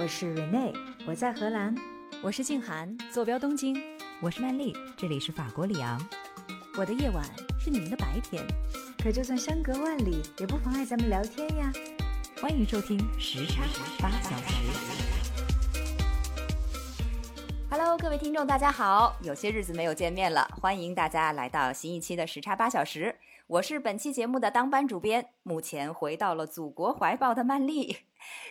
我是 Rene，我在荷兰。我是静涵，坐标东京。我是曼丽，这里是法国里昂。我的夜晚是你们的白天，可就算相隔万里，也不妨碍咱们聊天呀。欢迎收听时差八小时。Hello，各位听众，大家好！有些日子没有见面了，欢迎大家来到新一期的时差八小时。我是本期节目的当班主编，目前回到了祖国怀抱的曼丽，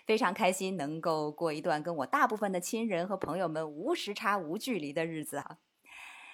非常开心能够过一段跟我大部分的亲人和朋友们无时差、无距离的日子啊。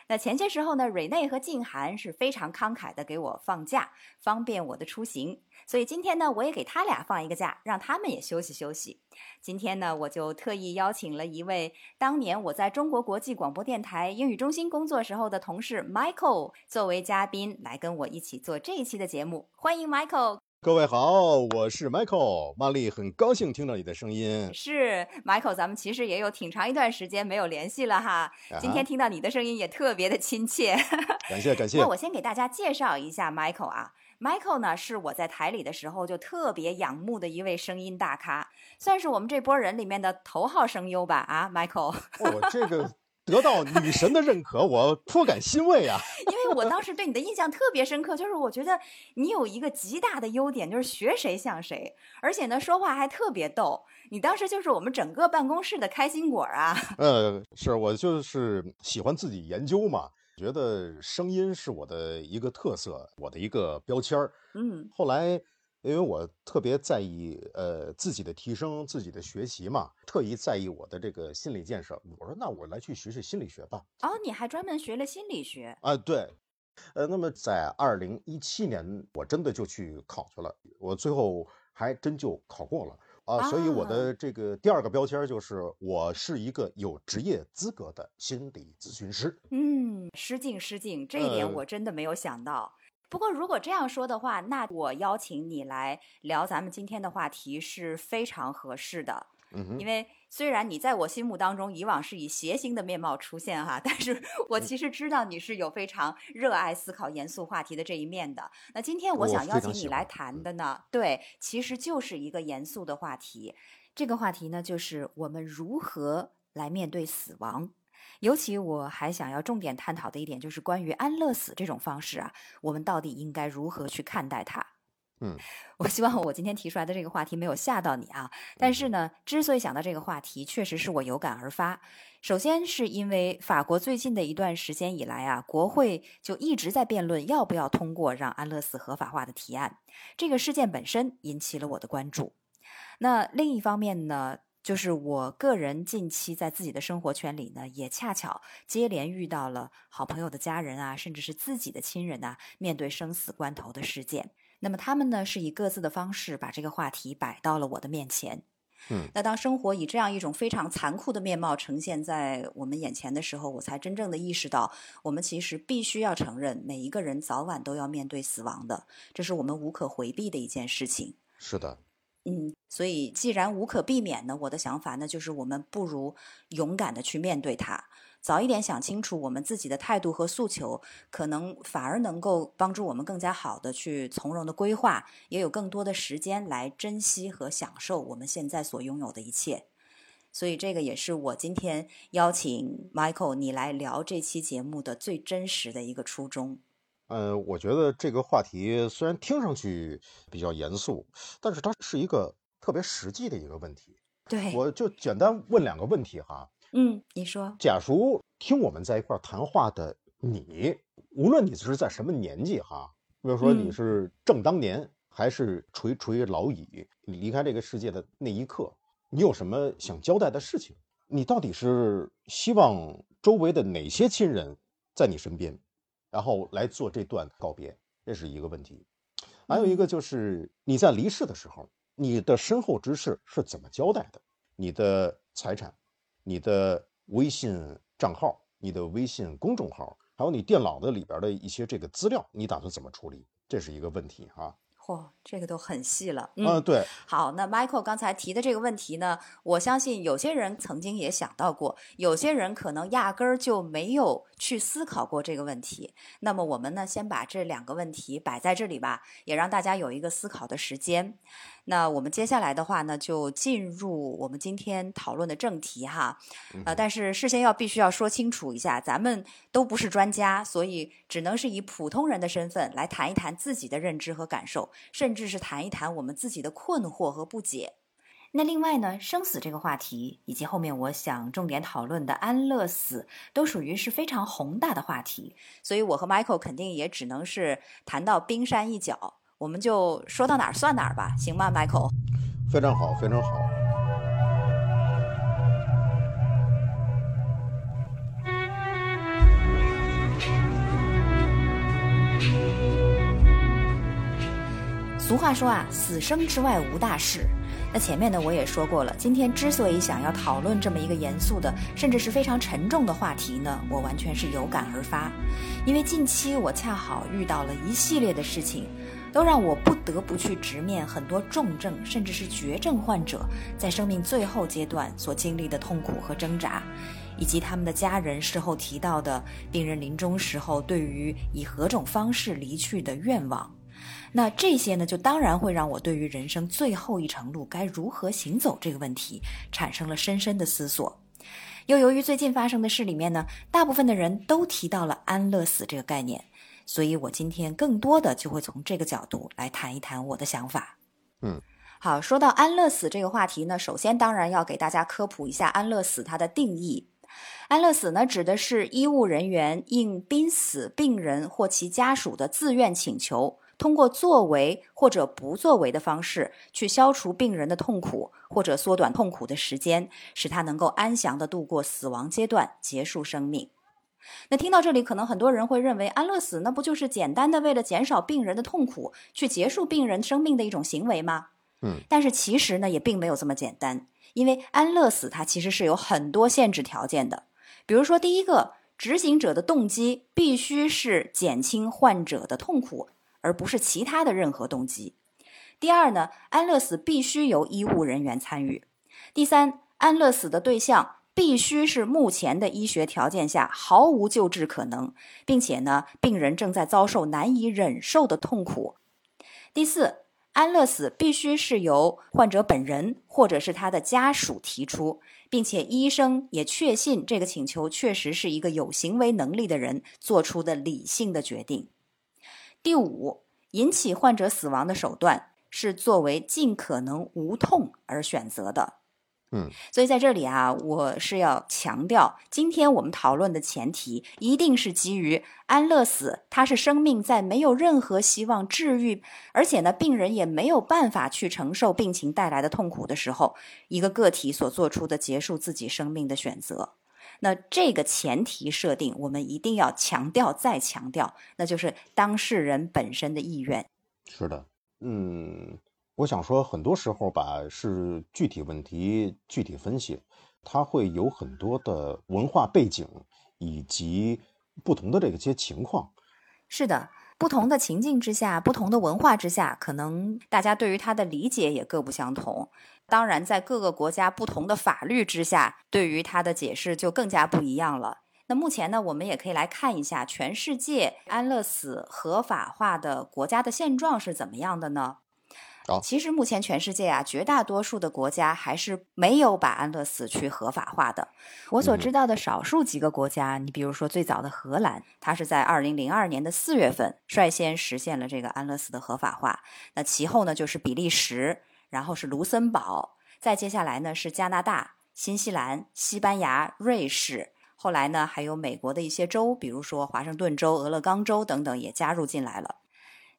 那前些时候呢，蕊内和静涵是非常慷慨的给我放假，方便我的出行。所以今天呢，我也给他俩放一个假，让他们也休息休息。今天呢，我就特意邀请了一位当年我在中国国际广播电台英语中心工作时候的同事 Michael 作为嘉宾来跟我一起做这一期的节目。欢迎 Michael。各位好，我是 Michael，曼丽，很高兴听到你的声音。是 Michael，咱们其实也有挺长一段时间没有联系了哈。今天听到你的声音也特别的亲切，感谢感谢。那我先给大家介绍一下 Michael 啊，Michael 呢是我在台里的时候就特别仰慕的一位声音大咖，算是我们这波人里面的头号声优吧啊，Michael。哦，这个。得到女神的认可，我颇感欣慰啊！因为我当时对你的印象特别深刻，就是我觉得你有一个极大的优点，就是学谁像谁，而且呢说话还特别逗。你当时就是我们整个办公室的开心果啊！呃，是我就是喜欢自己研究嘛，觉得声音是我的一个特色，我的一个标签儿。嗯，后来。因为我特别在意呃自己的提升、自己的学习嘛，特意在意我的这个心理建设。我说那我来去学学心理学吧。哦，你还专门学了心理学啊？对，呃，那么在二零一七年，我真的就去考去了，我最后还真就考过了啊。啊所以我的这个第二个标签就是我是一个有职业资格的心理咨询师。嗯，失敬失敬，这一点我真的没有想到。不过，如果这样说的话，那我邀请你来聊咱们今天的话题是非常合适的。嗯因为虽然你在我心目当中以往是以谐星的面貌出现哈，但是 我其实知道你是有非常热爱思考严肃话题的这一面的。那今天我想邀请你来谈的呢，对，其实就是一个严肃的话题。这个话题呢，就是我们如何来面对死亡。尤其我还想要重点探讨的一点，就是关于安乐死这种方式啊，我们到底应该如何去看待它？嗯，我希望我今天提出来的这个话题没有吓到你啊。但是呢，之所以想到这个话题，确实是我有感而发。首先是因为法国最近的一段时间以来啊，国会就一直在辩论要不要通过让安乐死合法化的提案，这个事件本身引起了我的关注。那另一方面呢？就是我个人近期在自己的生活圈里呢，也恰巧接连遇到了好朋友的家人啊，甚至是自己的亲人啊，面对生死关头的事件。那么他们呢，是以各自的方式把这个话题摆到了我的面前。嗯，那当生活以这样一种非常残酷的面貌呈现在我们眼前的时候，我才真正的意识到，我们其实必须要承认，每一个人早晚都要面对死亡的，这是我们无可回避的一件事情。是的。嗯，所以既然无可避免呢，我的想法呢就是我们不如勇敢的去面对它，早一点想清楚我们自己的态度和诉求，可能反而能够帮助我们更加好的去从容的规划，也有更多的时间来珍惜和享受我们现在所拥有的一切。所以这个也是我今天邀请 Michael 你来聊这期节目的最真实的一个初衷。呃，我觉得这个话题虽然听上去比较严肃，但是它是一个特别实际的一个问题。对，我就简单问两个问题哈。嗯，你说，假如听我们在一块儿谈话的你，无论你是在什么年纪哈，比如说你是正当年，还是垂垂老矣，你离开这个世界的那一刻，你有什么想交代的事情？你到底是希望周围的哪些亲人在你身边？然后来做这段告别，这是一个问题。还有一个就是你在离世的时候，你的身后之事是怎么交代的？你的财产、你的微信账号、你的微信公众号，还有你电脑的里边的一些这个资料，你打算怎么处理？这是一个问题啊。嚯，这个都很细了。嗯、啊，对。好，那 Michael 刚才提的这个问题呢，我相信有些人曾经也想到过，有些人可能压根儿就没有去思考过这个问题。那么我们呢，先把这两个问题摆在这里吧，也让大家有一个思考的时间。那我们接下来的话呢，就进入我们今天讨论的正题哈。呃，但是事先要必须要说清楚一下，咱们都不是专家，所以只能是以普通人的身份来谈一谈自己的认知和感受，甚至是谈一谈我们自己的困惑和不解。那另外呢，生死这个话题，以及后面我想重点讨论的安乐死，都属于是非常宏大的话题，所以我和 Michael 肯定也只能是谈到冰山一角。我们就说到哪儿算哪儿吧，行吗，Michael？非常好，非常好。俗话说啊，死生之外无大事。那前面呢，我也说过了。今天之所以想要讨论这么一个严肃的，甚至是非常沉重的话题呢，我完全是有感而发。因为近期我恰好遇到了一系列的事情。都让我不得不去直面很多重症甚至是绝症患者在生命最后阶段所经历的痛苦和挣扎，以及他们的家人事后提到的病人临终时候对于以何种方式离去的愿望。那这些呢，就当然会让我对于人生最后一程路该如何行走这个问题产生了深深的思索。又由于最近发生的事里面呢，大部分的人都提到了安乐死这个概念。所以我今天更多的就会从这个角度来谈一谈我的想法。嗯，好，说到安乐死这个话题呢，首先当然要给大家科普一下安乐死它的定义。安乐死呢，指的是医务人员应濒死病人或其家属的自愿请求，通过作为或者不作为的方式去消除病人的痛苦，或者缩短痛苦的时间，使他能够安详的度过死亡阶段，结束生命。那听到这里，可能很多人会认为安乐死那不就是简单的为了减少病人的痛苦，去结束病人生命的一种行为吗？嗯，但是其实呢，也并没有这么简单，因为安乐死它其实是有很多限制条件的。比如说，第一个，执行者的动机必须是减轻患者的痛苦，而不是其他的任何动机。第二呢，安乐死必须由医务人员参与。第三，安乐死的对象。必须是目前的医学条件下毫无救治可能，并且呢，病人正在遭受难以忍受的痛苦。第四，安乐死必须是由患者本人或者是他的家属提出，并且医生也确信这个请求确实是一个有行为能力的人做出的理性的决定。第五，引起患者死亡的手段是作为尽可能无痛而选择的。嗯，所以在这里啊，我是要强调，今天我们讨论的前提一定是基于安乐死，它是生命在没有任何希望治愈，而且呢，病人也没有办法去承受病情带来的痛苦的时候，一个个体所做出的结束自己生命的选择。那这个前提设定，我们一定要强调再强调，那就是当事人本身的意愿。是的，嗯。我想说，很多时候吧，是具体问题具体分析，它会有很多的文化背景以及不同的这些情况。是的，不同的情境之下，不同的文化之下，可能大家对于它的理解也各不相同。当然，在各个国家不同的法律之下，对于它的解释就更加不一样了。那目前呢，我们也可以来看一下全世界安乐死合法化的国家的现状是怎么样的呢？其实目前全世界啊，绝大多数的国家还是没有把安乐死去合法化的。我所知道的少数几个国家，你比如说最早的荷兰，它是在二零零二年的四月份率先实现了这个安乐死的合法化。那其后呢，就是比利时，然后是卢森堡，再接下来呢是加拿大、新西兰、西班牙、瑞士，后来呢还有美国的一些州，比如说华盛顿州、俄勒冈州等等也加入进来了。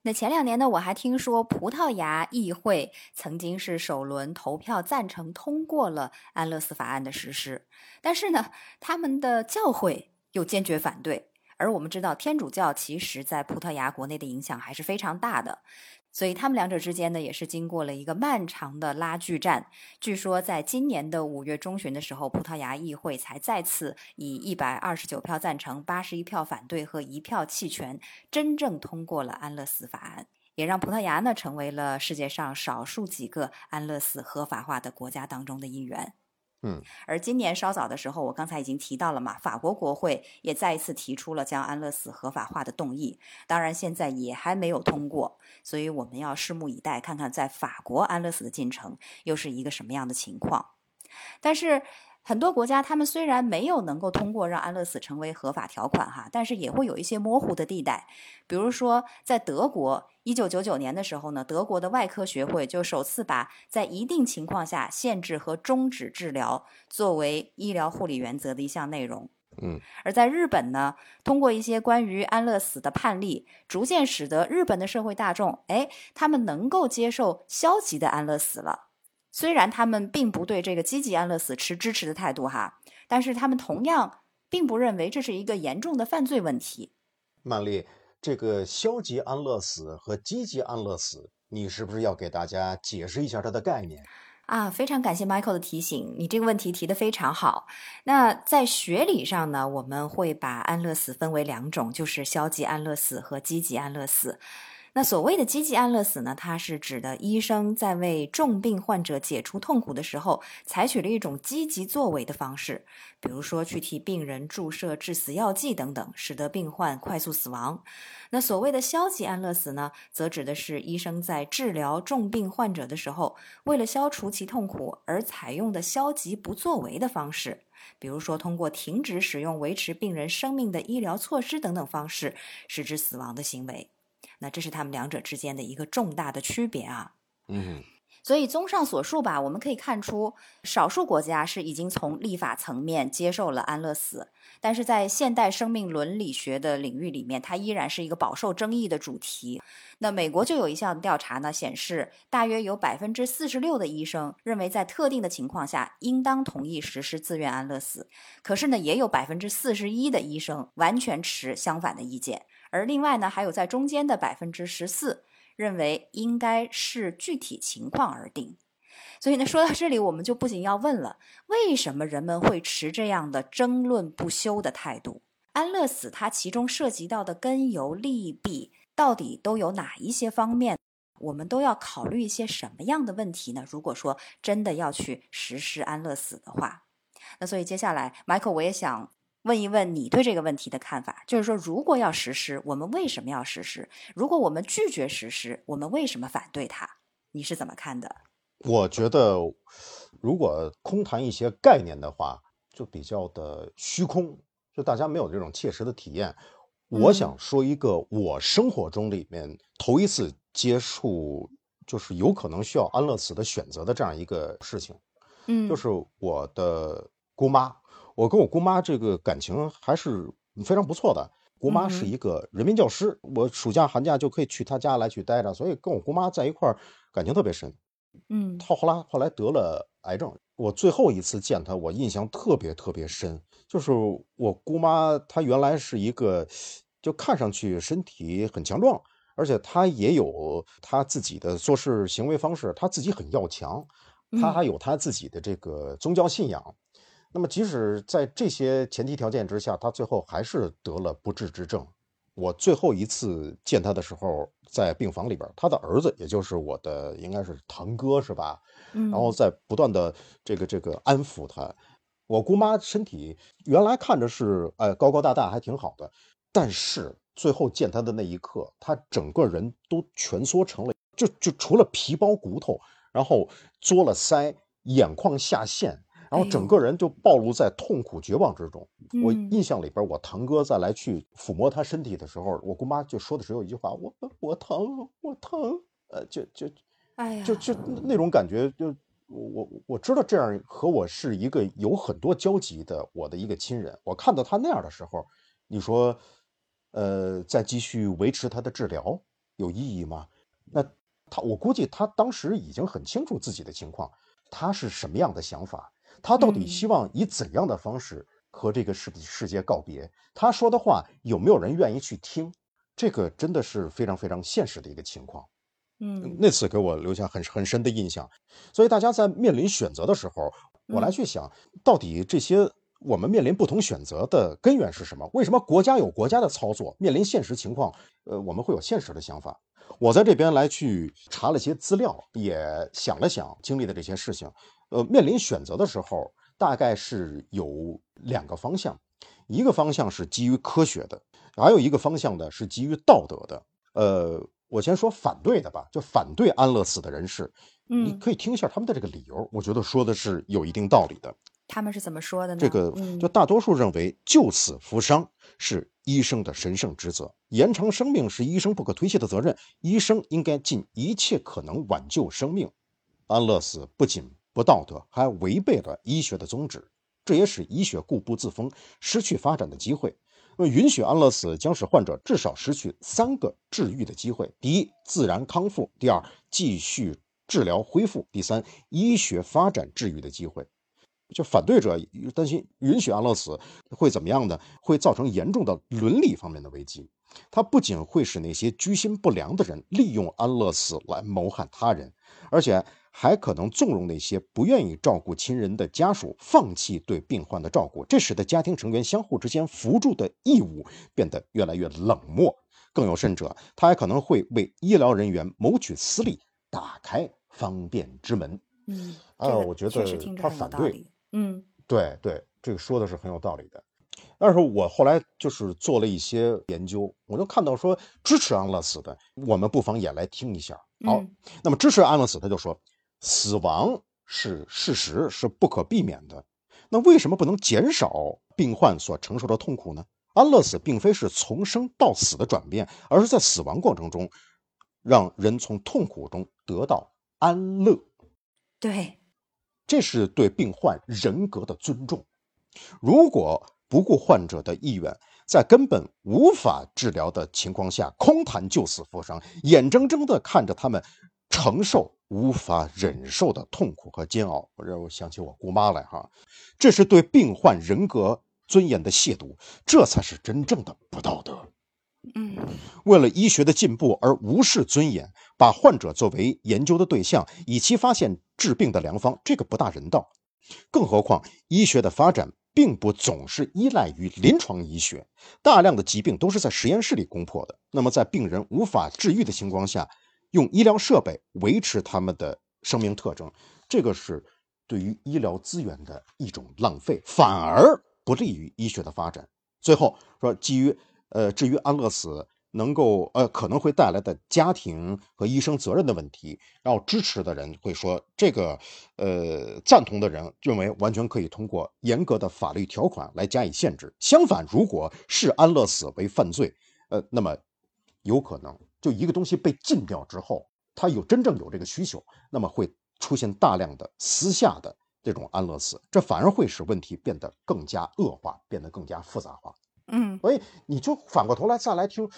那前两年呢，我还听说葡萄牙议会曾经是首轮投票赞成通过了安乐死法案的实施，但是呢，他们的教会又坚决反对。而我们知道，天主教其实在葡萄牙国内的影响还是非常大的。所以他们两者之间呢，也是经过了一个漫长的拉锯战。据说在今年的五月中旬的时候，葡萄牙议会才再次以一百二十九票赞成、八十一票反对和一票弃权，真正通过了安乐死法案，也让葡萄牙呢成为了世界上少数几个安乐死合法化的国家当中的一员。嗯，而今年稍早的时候，我刚才已经提到了嘛，法国国会也再一次提出了将安乐死合法化的动议，当然现在也还没有通过，所以我们要拭目以待，看看在法国安乐死的进程又是一个什么样的情况。但是。很多国家，他们虽然没有能够通过让安乐死成为合法条款哈，但是也会有一些模糊的地带。比如说，在德国，一九九九年的时候呢，德国的外科学会就首次把在一定情况下限制和终止治疗作为医疗护理原则的一项内容。嗯，而在日本呢，通过一些关于安乐死的判例，逐渐使得日本的社会大众，哎，他们能够接受消极的安乐死了。虽然他们并不对这个积极安乐死持支持的态度哈，但是他们同样并不认为这是一个严重的犯罪问题。曼丽，这个消极安乐死和积极安乐死，你是不是要给大家解释一下它的概念？啊，非常感谢 Michael 的提醒，你这个问题提得非常好。那在学理上呢，我们会把安乐死分为两种，就是消极安乐死和积极安乐死。那所谓的积极安乐死呢？它是指的医生在为重病患者解除痛苦的时候，采取了一种积极作为的方式，比如说去替病人注射致死药剂等等，使得病患快速死亡。那所谓的消极安乐死呢，则指的是医生在治疗重病患者的时候，为了消除其痛苦而采用的消极不作为的方式，比如说通过停止使用维持病人生命的医疗措施等等方式，使之死亡的行为。那这是他们两者之间的一个重大的区别啊。嗯，所以综上所述吧，我们可以看出，少数国家是已经从立法层面接受了安乐死，但是在现代生命伦理学的领域里面，它依然是一个饱受争议的主题。那美国就有一项调查呢，显示大约有百分之四十六的医生认为在特定的情况下应当同意实施自愿安乐死，可是呢，也有百分之四十一的医生完全持相反的意见。而另外呢，还有在中间的百分之十四认为应该是具体情况而定。所以呢，说到这里，我们就不仅要问了：为什么人们会持这样的争论不休的态度？安乐死它其中涉及到的根由利弊，到底都有哪一些方面？我们都要考虑一些什么样的问题呢？如果说真的要去实施安乐死的话，那所以接下来，Michael，我也想。问一问你对这个问题的看法，就是说，如果要实施，我们为什么要实施？如果我们拒绝实施，我们为什么反对它？你是怎么看的？我觉得，如果空谈一些概念的话，就比较的虚空，就大家没有这种切实的体验。我想说一个我生活中里面头一次接触，就是有可能需要安乐死的选择的这样一个事情，嗯，就是我的姑妈。我跟我姑妈这个感情还是非常不错的。姑妈是一个人民教师，我暑假寒假就可以去她家来去待着，所以跟我姑妈在一块儿感情特别深。嗯，她后来后来得了癌症，我最后一次见她，我印象特别特别深。就是我姑妈，她原来是一个，就看上去身体很强壮，而且她也有她自己的做事行为方式，她自己很要强，她还有她自己的这个宗教信仰。那么，即使在这些前提条件之下，他最后还是得了不治之症。我最后一次见他的时候，在病房里边，他的儿子，也就是我的应该是堂哥，是吧？嗯。然后在不断的这个这个安抚他。我姑妈身体原来看着是哎高高大大，还挺好的，但是最后见他的那一刻，他整个人都蜷缩成了，就就除了皮包骨头，然后嘬了腮，眼眶下陷。然后整个人就暴露在痛苦绝望之中。我印象里边，我堂哥再来去抚摸他身体的时候，我姑妈就说的只有一句话：“我我疼，我疼。”呃，就就，哎呀，就就那种感觉，就我我我知道这样和我是一个有很多交集的我的一个亲人。我看到他那样的时候，你说，呃，再继续维持他的治疗有意义吗？那他，我估计他当时已经很清楚自己的情况，他是什么样的想法。他到底希望以怎样的方式和这个世世界告别？他说的话有没有人愿意去听？这个真的是非常非常现实的一个情况。嗯，那次给我留下很很深的印象。所以大家在面临选择的时候，我来去想到底这些我们面临不同选择的根源是什么？为什么国家有国家的操作？面临现实情况，呃，我们会有现实的想法。我在这边来去查了些资料，也想了想经历的这些事情。呃，面临选择的时候，大概是有两个方向，一个方向是基于科学的，还有一个方向呢是基于道德的。呃，我先说反对的吧，就反对安乐死的人士，你嗯，可以听一下他们的这个理由，我觉得说的是有一定道理的。他们是怎么说的呢？这个嗯就大多数认为救死扶伤是医生的神圣职责，延长生命是医生不可推卸的责任，医生应该尽一切可能挽救生命。安乐死不仅不道德，还违背了医学的宗旨，这也使医学固步自封，失去发展的机会。那么，允许安乐死将使患者至少失去三个治愈的机会：第一，自然康复；第二，继续治疗恢复；第三，医学发展治愈的机会。就反对者担心允许安乐死会怎么样呢？会造成严重的伦理方面的危机。它不仅会使那些居心不良的人利用安乐死来谋害他人，而且还可能纵容那些不愿意照顾亲人的家属放弃对病患的照顾，这使得家庭成员相互之间扶助的义务变得越来越冷漠。更有甚者，他还可能会为医疗人员谋取私利打开方便之门。嗯，啊这个我觉得他反对。嗯对对，这个说的是很有道理的。但是我后来就是做了一些研究，我就看到说支持安乐死的，我们不妨也来听一下。好，嗯那么支持安乐死，他就说死亡是事实，是不可避免的。那为什么不能减少病患所承受的痛苦呢？安乐死并非是从生到死的转变，而是在死亡过程中，让人从痛苦中得到安乐。对，这是对病患人格的尊重。如果不顾患者的意愿，在根本无法治疗的情况下空谈救死扶伤，眼睁睁地看着他们承受无法忍受的痛苦和煎熬，我让我想起我姑妈来哈，这是对病患人格尊严的亵渎，这才是真正的不道德。嗯为了医学的进步而无视尊严，把患者作为研究的对象，以期发现治病的良方，这个不大人道。更何况，医学的发展并不总是依赖于临床医学，大量的疾病都是在实验室里攻破的。那么，在病人无法治愈的情况下，用医疗设备维持他们的生命特征，这个是对于医疗资源的一种浪费，反而不利于医学的发展。最后说，基于呃，至于安乐死能够呃可能会带来的家庭和医生责任的问题，然后支持的人会说，这个呃赞同的人认为完全可以通过严格的法律条款来加以限制。相反，如果视安乐死为犯罪，呃，那么有可能就一个东西被禁掉之后，它有真正有这个需求，那么会出现大量的私下的这种安乐死，这反而会使问题变得更加恶化，变得更加复杂化。嗯，所以你就反过头来再来听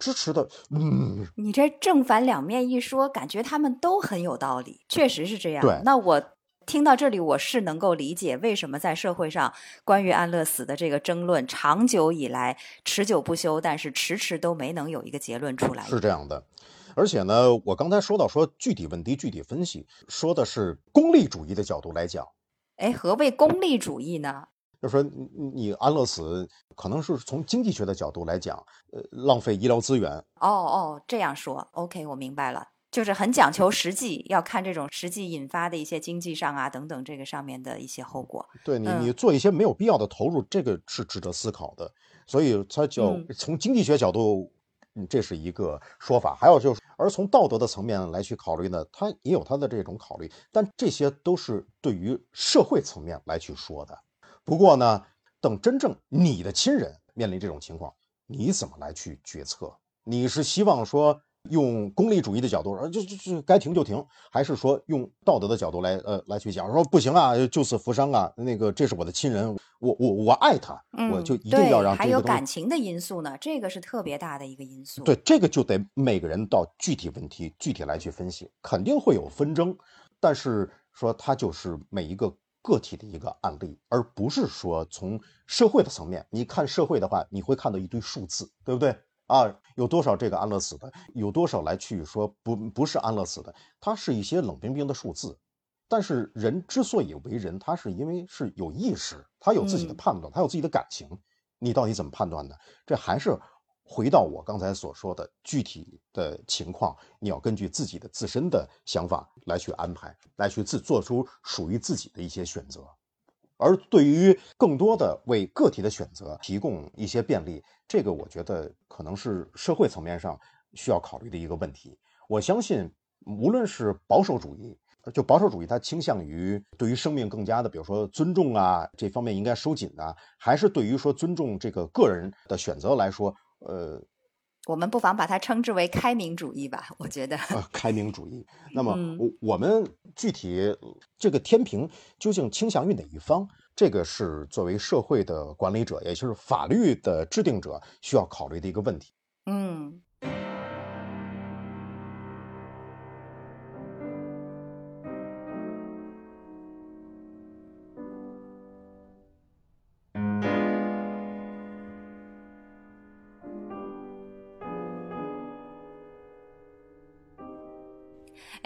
支持的，嗯，你这正反两面一说，感觉他们都很有道理，确实是这样。对那我听到这里，我是能够理解为什么在社会上关于安乐死的这个争论长久以来持久不休，但是迟迟都没能有一个结论出来。是这样的。而且呢，我刚才说到说具体问题具体分析，说的是功利主义的角度来讲，哎，何谓功利主义呢？就说你你安乐死可能是从经济学的角度来讲，呃，浪费医疗资源，哦哦，这样说，OK，我明白了，就是很讲求实际，要看这种实际引发的一些经济上啊等等这个上面的一些后果。对你，嗯你做一些没有必要的投入，这个是值得思考的。所以它叫嗯从经济学角度，嗯，这是一个说法。还有就是，而从道德的层面来去考虑呢，它也有它的这种考虑，但这些都是对于社会层面来去说的。不过呢，等真正你的亲人面临这种情况，你怎么来去决策？你是希望说用功利主义的角度，呃，就就就该停就停，还是说用道德的角度来呃来去讲，说不行啊，救死扶伤啊，那个这是我的亲人，我我我爱他，嗯，我就一定要让还有感情的因素呢，这个是特别大的一个因素。对，这个就得每个人到具体问题具体来去分析，肯定会有纷争，但是说它就是每一个个体的一个案例，而不是说从社会的层面，你看社会的话，你会看到一堆数字，对不对？啊，有多少这个安乐死的，有多少来去说不不是安乐死的，它是一些冷冰冰的数字。但是人之所以为人，他是因为是有意识，他有自己的嗯判断，他有自己的感情。你到底怎么判断呢？这还是回到我刚才所说的具体的情况，你要根据自己的自身的想法来去安排，来去自做出属于自己的一些选择。而对于更多的为个体的选择提供一些便利，这个我觉得可能是社会层面上需要考虑的一个问题。我相信，无论是保守主义，就保守主义，它倾向于对于生命更加的，比如说尊重啊，这方面应该收紧啊，还是对于说尊重这个个人的选择来说，呃，我们不妨把它称之为开明主义吧。我觉得，呃，开明主义。那么，我我们具体这个天平究竟倾向于哪一方？这个是作为社会的管理者，也就是法律的制定者需要考虑的一个问题。嗯。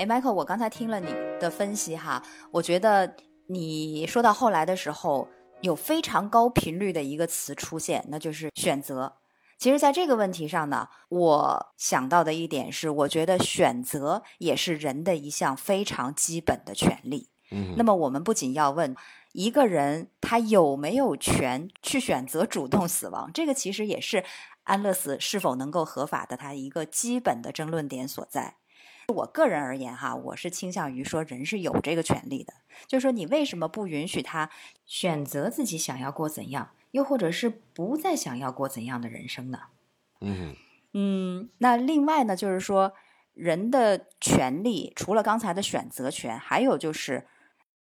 哎，Michael，我刚才听了你的分析哈，我觉得你说到后来的时候，有非常高频率的一个词出现，那就是选择。其实，在这个问题上呢，我想到的一点是，我觉得选择也是人的一项非常基本的权利。嗯，那么我们不仅要问一个人他有没有权去选择主动死亡，这个其实也是安乐死是否能够合法的他一个基本的争论点所在。我个人而言，哈，我是倾向于说，人是有这个权利的。就是说，你为什么不允许他选择自己想要过怎样，又或者是不再想要过怎样的人生呢？嗯嗯。那另外呢，就是说，人的权利除了刚才的选择权，还有就是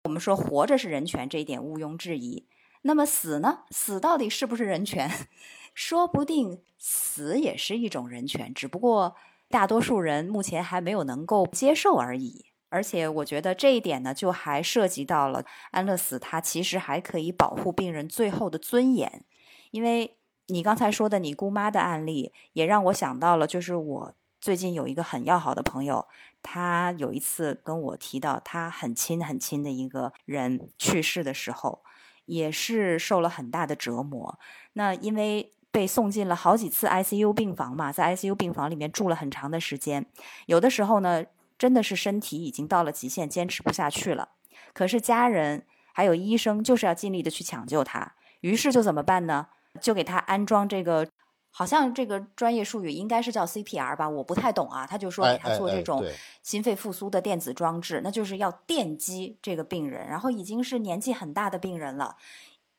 我们说活着是人权这一点毋庸置疑。那么死呢？死到底是不是人权？说不定死也是一种人权，只不过。大多数人目前还没有能够接受而已，而且我觉得这一点呢，就还涉及到了安乐死，它其实还可以保护病人最后的尊严。因为你刚才说的你姑妈的案例，也让我想到了，就是我最近有一个很要好的朋友，他有一次跟我提到，他很亲很亲的一个人去世的时候，也是受了很大的折磨。那因为。被送进了好几次 ICU 病房嘛，在 ICU 病房里面住了很长的时间，有的时候呢，真的是身体已经到了极限，坚持不下去了。可是家人还有医生就是要尽力的去抢救他，于是就怎么办呢？就给他安装这个，好像这个专业术语应该是叫 CPR 吧，我不太懂啊。他就说给他做这种心肺复苏的电子装置，那就是要电击这个病人，然后已经是年纪很大的病人了，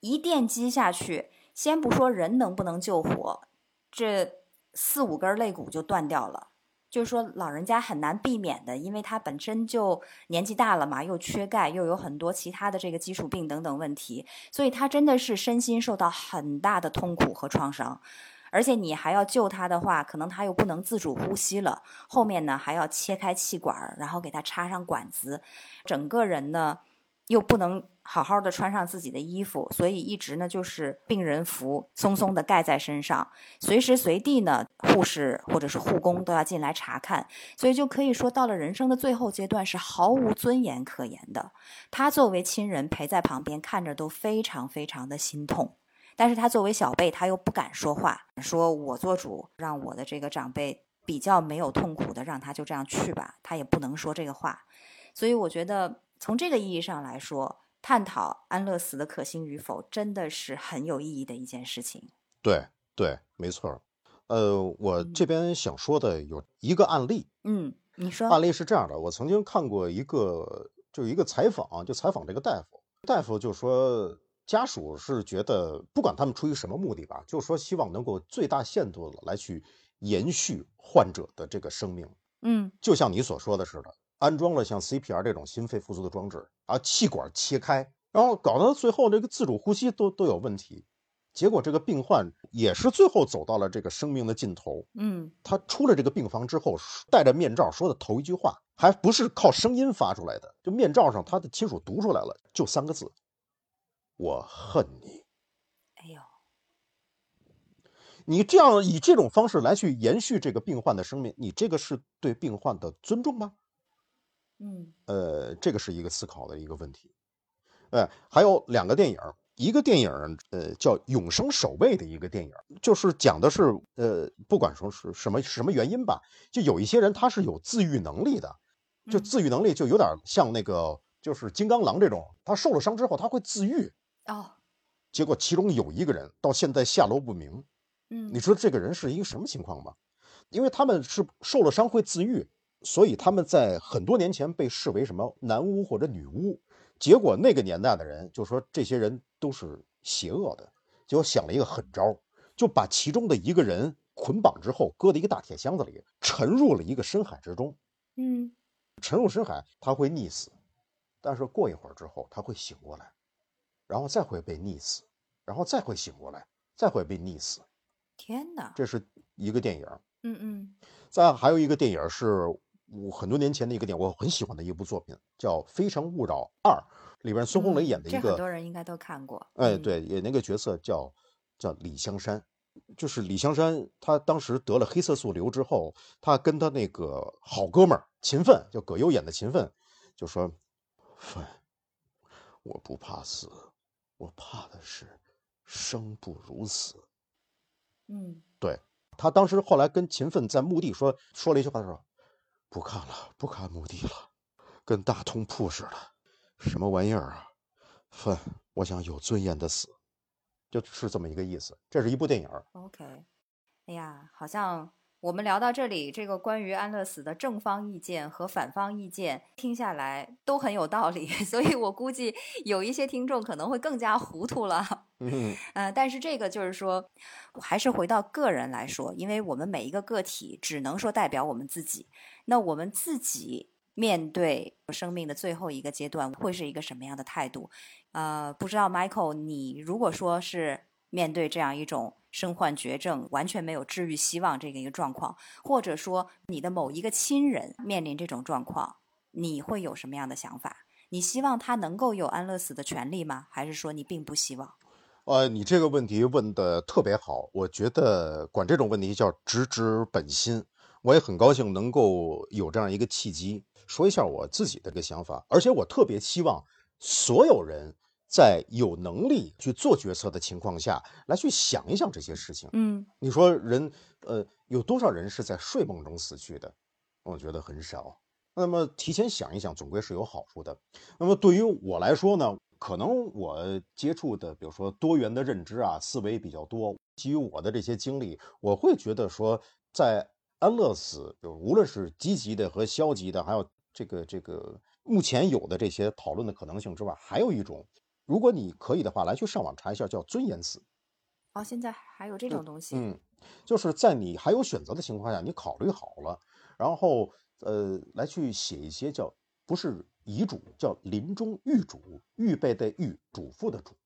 一电击下去。先不说人能不能救活，这四五根肋骨就断掉了。就是说老人家很难避免的，因为他本身就年纪大了嘛，又缺钙，又有很多其他的这个基础病等等问题，所以他真的是身心受到很大的痛苦和创伤。而且你还要救他的话，可能他又不能自主呼吸了，后面呢还要切开气管，然后给他插上管子，整个人呢。又不能好好的穿上自己的衣服，所以一直呢就是病人服松松的盖在身上，随时随地呢护士或者是护工都要进来查看，所以就可以说到了人生的最后阶段是毫无尊严可言的。他作为亲人陪在旁边看着都非常非常的心痛，但是他作为小辈他又不敢说话，说我做主让我的这个长辈比较没有痛苦的让他就这样去吧，他也不能说这个话，所以我觉得。从这个意义上来说，探讨安乐死的可行与否，真的是很有意义的一件事情。对对，没错。呃，我这边想说的有一个案例。嗯，你说。案例是这样的，我曾经看过一个，就一个采访，就采访这个大夫。大夫就说，家属是觉得，不管他们出于什么目的吧，就说希望能够最大限度的来去延续患者的这个生命。嗯，就像你所说的似的。安装了像 CPR 这种心肺复苏的装置，啊，气管切开，然后搞到最后这个自主呼吸都都有问题，结果这个病患也是最后走到了这个生命的尽头。嗯，他出了这个病房之后，戴着面罩说的头一句话，还不是靠声音发出来的，就面罩上他的亲属读出来了，就三个字：我恨你。哎呦，你这样以这种方式来去延续这个病患的生命，你这个是对病患的尊重吗？嗯，呃，这个是一个思考的一个问题。呃，还有两个电影，一个电影呃叫《永生守卫》的一个电影，就是讲的是呃，不管说是什么什么原因吧，就有一些人他是有自愈能力的，就自愈能力就有点像那个就是金刚狼这种，他受了伤之后他会自愈，哦，结果其中有一个人到现在下落不明。嗯，你说这个人是一个什么情况吧？因为他们是受了伤会自愈，所以他们在很多年前被视为什么男巫或者女巫。结果那个年代的人就说这些人都是邪恶的，结果想了一个狠招，就把其中的一个人捆绑之后，搁在一个大铁箱子里，沉入了一个深海之中。嗯，沉入深海，他会溺死，但是过一会儿之后他会醒过来，然后再会被溺死，然后再会醒过来，再会被溺死。天哪，这是一个电影。嗯嗯，再还有一个电影是我很多年前的一个电影，我很喜欢的一部作品，叫《非诚勿扰二》，里边孙红雷演的一个，嗯这很多人应该都看过。哎，嗯，对，演那个角色叫叫李香山，就是李香山，他当时得了黑色素瘤之后，他跟他那个好哥们儿秦奋，就葛优演的秦奋，就说：“奋，我不怕死，我怕的是生不如死。”嗯，对他当时后来跟秦奋在墓地说说了一句话，他说：“不看了，不看墓地了，跟大通铺似的，什么玩意儿啊？哼，我想有尊严的死。”就是这么一个意思。这是一部电影，OK，哎呀，好像我们聊到这里，这个关于安乐死的正方意见和反方意见听下来都很有道理，所以我估计有一些听众可能会更加糊涂了。嗯，呃，但是这个就是说，还是回到个人来说，因为我们每一个个体只能说代表我们自己，那我们自己面对生命的最后一个阶段会是一个什么样的态度？呃，不知道 Michael，你如果说是面对这样一种身患绝症、完全没有治愈希望这个一个状况，或者说你的某一个亲人面临这种状况，你会有什么样的想法？你希望他能够有安乐死的权利吗？还是说你并不希望？呃，你这个问题问的特别好，我觉得管这种问题叫直指本心。我也很高兴能够有这样一个契机，说一下我自己的一个想法，而且我特别希望所有人在有能力去做决策的情况下来去想一想这些事情。嗯你说人，呃，有多少人是在睡梦中死去的？我觉得很少。那么提前想一想，总归是有好处的。那么对于我来说呢，可能我接触的，比如说多元的认知啊，思维比较多。基于我的这些经历，我会觉得说，在安乐死，就无论是积极的和消极的，还有这个这个目前有的这些讨论的可能性之外，还有一种，如果你可以的话，来去上网查一下，叫尊严死。哦，现在还有这种东西。嗯，就是在你还有选择的情况下，你考虑好了，然后呃，来去写一些叫不是遗嘱，叫临终预嘱，预备的预，嘱咐的嘱。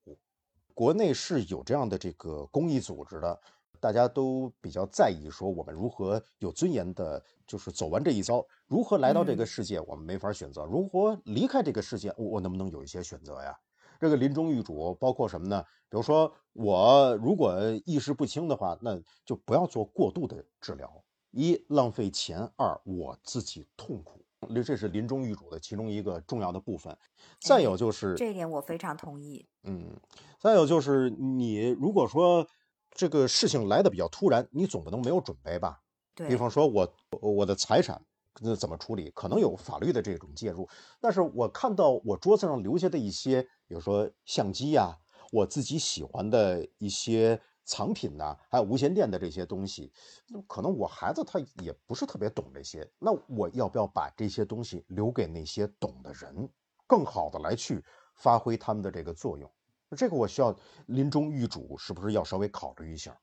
国内是有这样的这个公益组织的，大家都比较在意说我们如何有尊严的，就是走完这一遭，如何来到这个嗯世界，我们没法选择；如何离开这个世界，我我能不能有一些选择呀？这个临终预嘱包括什么呢？比如说，我如果意识不清的话，那就不要做过度的治疗。一浪费钱，二我自己痛苦。这是临终预嘱的其中一个重要的部分。再有就是，这一点我非常同意。嗯，再有就是，你如果说这个事情来的比较突然，你总不能没有准备吧？对，比方说我我的财产那怎么处理，可能有法律的这种介入，但是我看到我桌子上留下的一些，比如说相机呀、我自己喜欢的一些藏品呐、还有无线电的这些东西，那可能我孩子他也不是特别懂这些，那我要不要把这些东西留给那些懂的人，更好的来去发挥他们的这个作用？这个我需要临终预嘱，是不是要稍微考虑一下？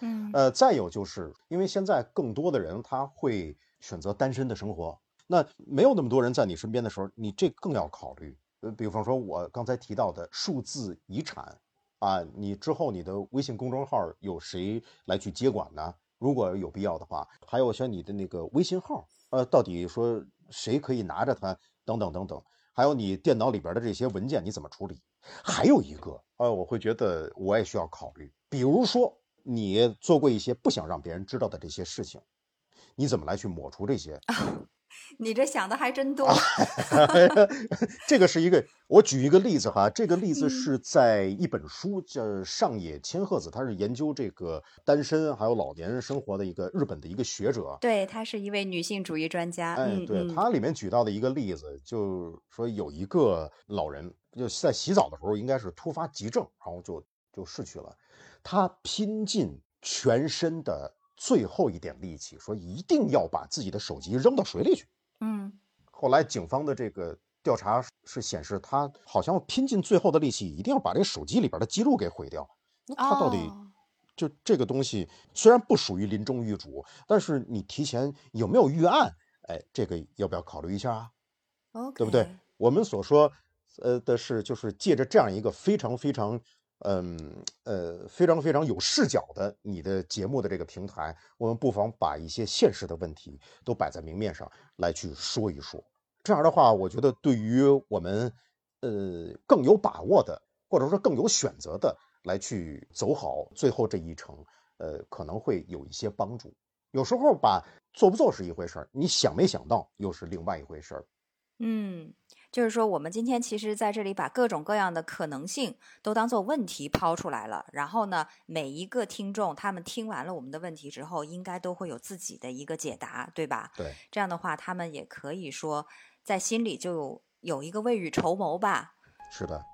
嗯呃，再有就是因为现在更多的人他会选择单身的生活，那没有那么多人在你身边的时候，你这更要考虑。呃，比方说我刚才提到的数字遗产啊，你之后你的微信公众号有谁来去接管呢？如果有必要的话，还有像你的那个微信号，呃，到底说谁可以拿着它，等等等等，还有你电脑里边的这些文件你怎么处理？还有一个，呃，我会觉得我也需要考虑，比如说你做过一些不想让别人知道的这些事情，你怎么来去抹除这些？你这想的还真多。这个是一个，我举一个例子哈，这个例子嗯是在一本书叫《上野千鹤子》，他是研究这个单身还有老年人生活的一个日本的一个学者。对，她是一位女性主义专家。哎，嗯，对，她里面举到的一个例子，就说有一个老人，就在洗澡的时候，应该是突发急症，然后就就逝去了。他拼尽全身的最后一点力气，说一定要把自己的手机扔到水里去。嗯，后来警方的这个调查是显示，他好像拼尽最后的力气，一定要把这手机里边的记录给毁掉。那他到底哦就这个东西虽然不属于临终预嘱，但是你提前有没有预案？哎，这个要不要考虑一下啊对不对？我们所说，呃的是就是借着这样一个非常非常，嗯呃非常非常有视角的你的节目的这个平台，我们不妨把一些现实的问题都摆在明面上来去说一说。这样的话，我觉得对于我们呃更有把握的，或者说更有选择的来去走好最后这一程，呃可能会有一些帮助。有时候吧，做不做是一回事儿，你想没想到又是另外一回事儿。嗯，就是说，我们今天其实在这里把各种各样的可能性都当做问题抛出来了。然后呢，每一个听众他们听完了我们的问题之后，应该都会有自己的一个解答，对吧？对，这样的话，他们也可以说在心里就有有一个未雨绸缪吧。是的。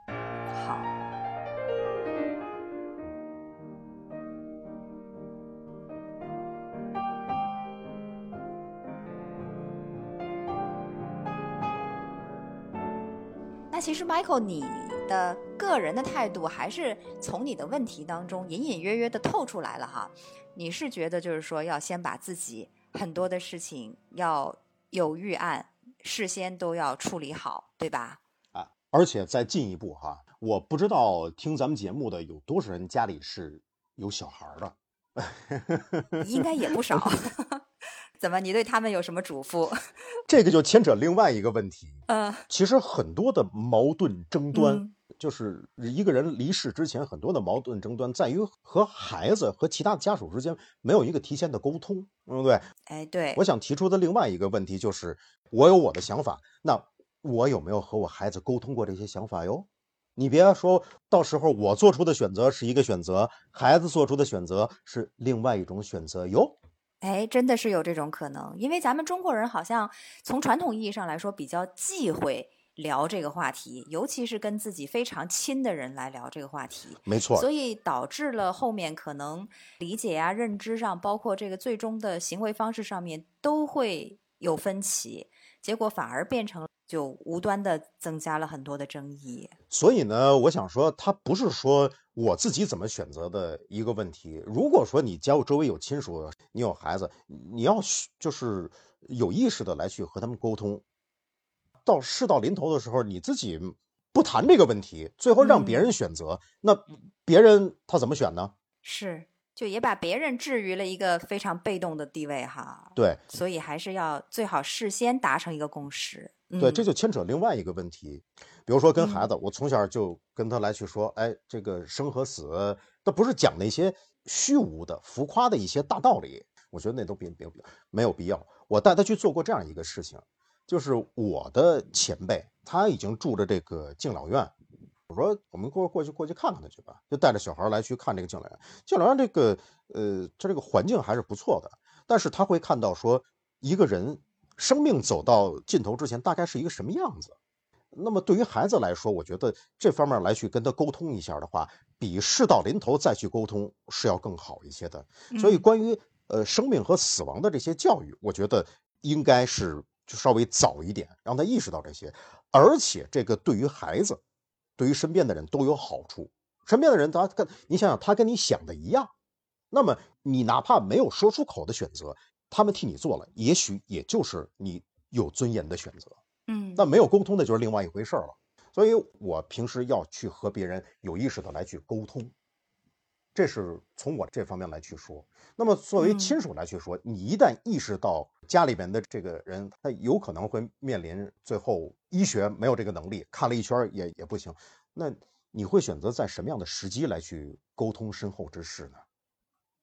其实 Michael，你的个人的态度还是从你的问题当中隐隐约约的透出来了哈。你是觉得就是说要先把自己很多的事情要有预案，事先都要处理好，对吧？啊，而且再进一步哈，我不知道听咱们节目的有多少人家里是有小孩儿的，应该也不少。怎么？你对他们有什么嘱咐？这个就牵扯另外一个问题。嗯，其实很多的矛盾争端，嗯就是一个人离世之前，很多的矛盾争端在于和孩子和其他的家属之间没有一个提前的沟通，对不对？哎，对，我想提出的另外一个问题就是，我有我的想法，那我有没有和我孩子沟通过这些想法哟？你别说到时候我做出的选择是一个选择，孩子做出的选择是另外一种选择哟。哎，真的是有这种可能，因为咱们中国人好像从传统意义上来说比较忌讳聊这个话题，尤其是跟自己非常亲的人来聊这个话题，没错，所以导致了后面可能理解啊、认知上，包括这个最终的行为方式上面都会有分歧，结果反而变成就无端的增加了很多的争议。所以呢，我想说，他不是说我自己怎么选择的一个问题。如果说你家周围有亲属，你有孩子，你要就是有意识的来去和他们沟通。到事到临头的时候，你自己不谈这个问题，最后让别人选择，那别人他怎么选呢？是，就也把别人置于了一个非常被动的地位哈。对所以还是要最好事先达成一个共识。对，嗯。这就牵扯另外一个问题，比如说跟孩子，我从小就跟他来去说，哎，这个生和死，那不是讲那些虚无的、浮夸的一些大道理，我觉得那都别别没有必要。我带他去做过这样一个事情，就是我的前辈他已经住着这个敬老院，我说我们过过去过去看看他去吧，就带着小孩来去看这个敬老院。敬老院这个呃，它这个环境还是不错的，但是他会看到说一个人生命走到尽头之前大概是一个什么样子。那么对于孩子来说，我觉得这方面来去跟他沟通一下的话，比事到临头再去沟通是要更好一些的。所以嗯关于呃生命和死亡的这些教育，我觉得应该是就稍微早一点，让他意识到这些，而且这个对于孩子，对于身边的人都有好处。身边的人他跟你想想，他跟你想的一样，那么你哪怕没有说出口的选择，他们替你做了，也许也就是你有尊严的选择。嗯，那没有沟通的就是另外一回事了。所以我平时要去和别人有意识的来去沟通，这是从我这方面来去说。那么作为嗯亲属来去说，你一旦意识到家里边的这个人，他有可能会面临最后医学没有这个能力，看了一圈也也不行，那你会选择在什么样的时机来去沟通身后之事呢？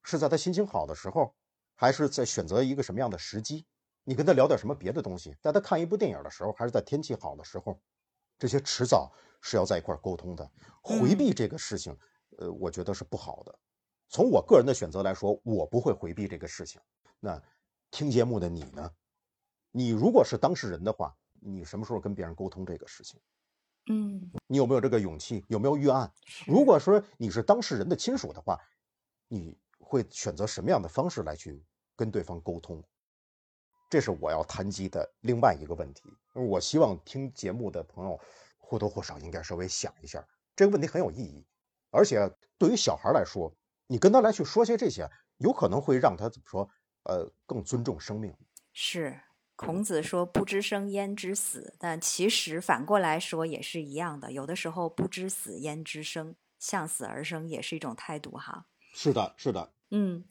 是在他心情好的时候，还是在选择一个什么样的时机？你跟他聊点什么别的东西，在他看一部电影的时候，还是在天气好的时候，这些迟早是要在一块沟通的。回避这个事情，呃，我觉得是不好的。从我个人的选择来说，我不会回避这个事情。那听节目的你呢？你如果是当事人的话，你什么时候跟别人沟通这个事情？嗯，你有没有这个勇气？有没有预案？如果说你是当事人的亲属的话，你会选择什么样的方式来去跟对方沟通？这是我要谈及的另外一个问题。我希望听节目的朋友或多或少应该稍微想一下，这个问题很有意义。而且对于小孩来说，你跟他来去说些这些，有可能会让他怎么说？呃，更尊重生命。是孔子说“不知生焉知死”，但其实反过来说也是一样的。有的时候不知死焉知生，向死而生也是一种态度哈。是的，是的。嗯，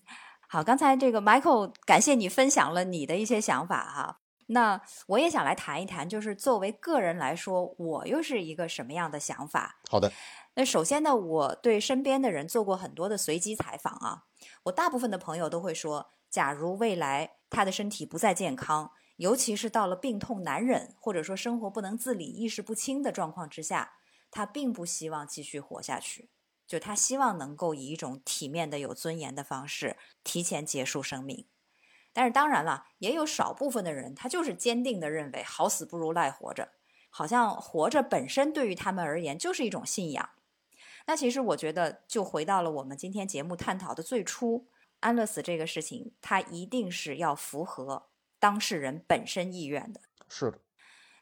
好，刚才这个 Michael，感谢你分享了你的一些想法哈。那我也想来谈一谈，就是作为个人来说，我又是一个什么样的想法？好的。那首先呢，我对身边的人做过很多的随机采访啊，我大部分的朋友都会说。假如未来他的身体不再健康，尤其是到了病痛难忍，或者说生活不能自理、意识不清的状况之下，他并不希望继续活下去。就他希望能够以一种体面的、有尊严的方式提前结束生命。但是当然了，也有少部分的人，他就是坚定的认为好死不如赖活着，好像活着本身对于他们而言就是一种信仰。那其实我觉得，就回到了我们今天节目探讨的最初。安乐死这个事情，它一定是要符合当事人本身意愿的。是的。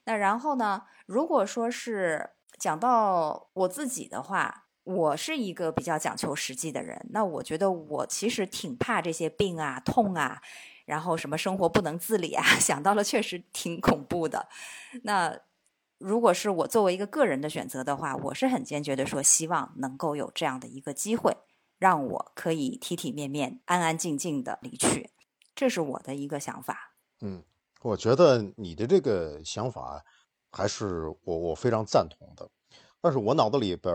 那然后呢？如果说是讲到我自己的话，我是一个比较讲求实际的人。那我觉得我其实挺怕这些病啊、痛啊，然后什么生活不能自理啊，想到了确实挺恐怖的。那如果是我作为一个个人的选择的话，我是很坚决的说，希望能够有这样的一个机会。让我可以体体面面、安安静静的离去，这是我的一个想法。嗯，我觉得你的这个想法还是我我非常赞同的。但是我脑子里边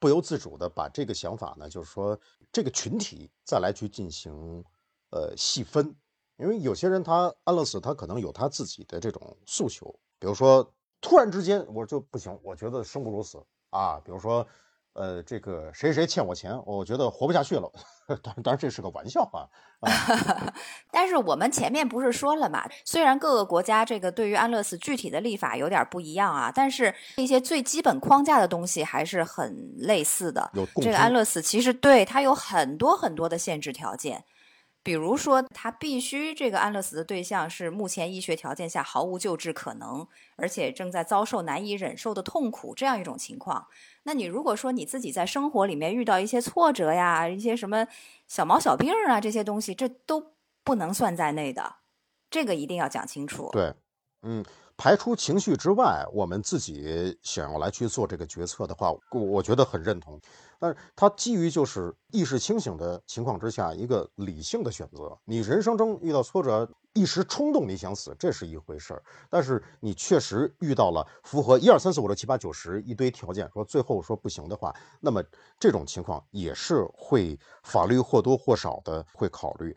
不由自主的把这个想法呢，就是说这个群体再来去进行呃细分，因为有些人他安乐死，他可能有他自己的这种诉求，比如说突然之间我就不行，我觉得生不如死啊，比如说。呃，这个谁谁欠我钱，我觉得活不下去了。当然，当然这是个玩笑啊啊。但是我们前面不是说了嘛？虽然各个国家这个对于安乐死具体的立法有点不一样啊，但是一些最基本框架的东西还是很类似的。这个安乐死其实对它有很多很多的限制条件。比如说，他必须这个安乐死的对象是目前医学条件下毫无救治可能，而且正在遭受难以忍受的痛苦这样一种情况。那你如果说你自己在生活里面遇到一些挫折呀，一些什么小毛小病啊这些东西，这都不能算在内的，这个一定要讲清楚。对，嗯。排除情绪之外，我们自己想要来去做这个决策的话，我我觉得很认同。但是它基于就是意识清醒的情况之下，一个理性的选择。你人生中遇到挫折，一时冲动你想死，这是一回事儿。但是你确实遇到了符合一二三四五六七八九十一堆条件，说最后说不行的话，那么这种情况也是会法律或多或少的会考虑。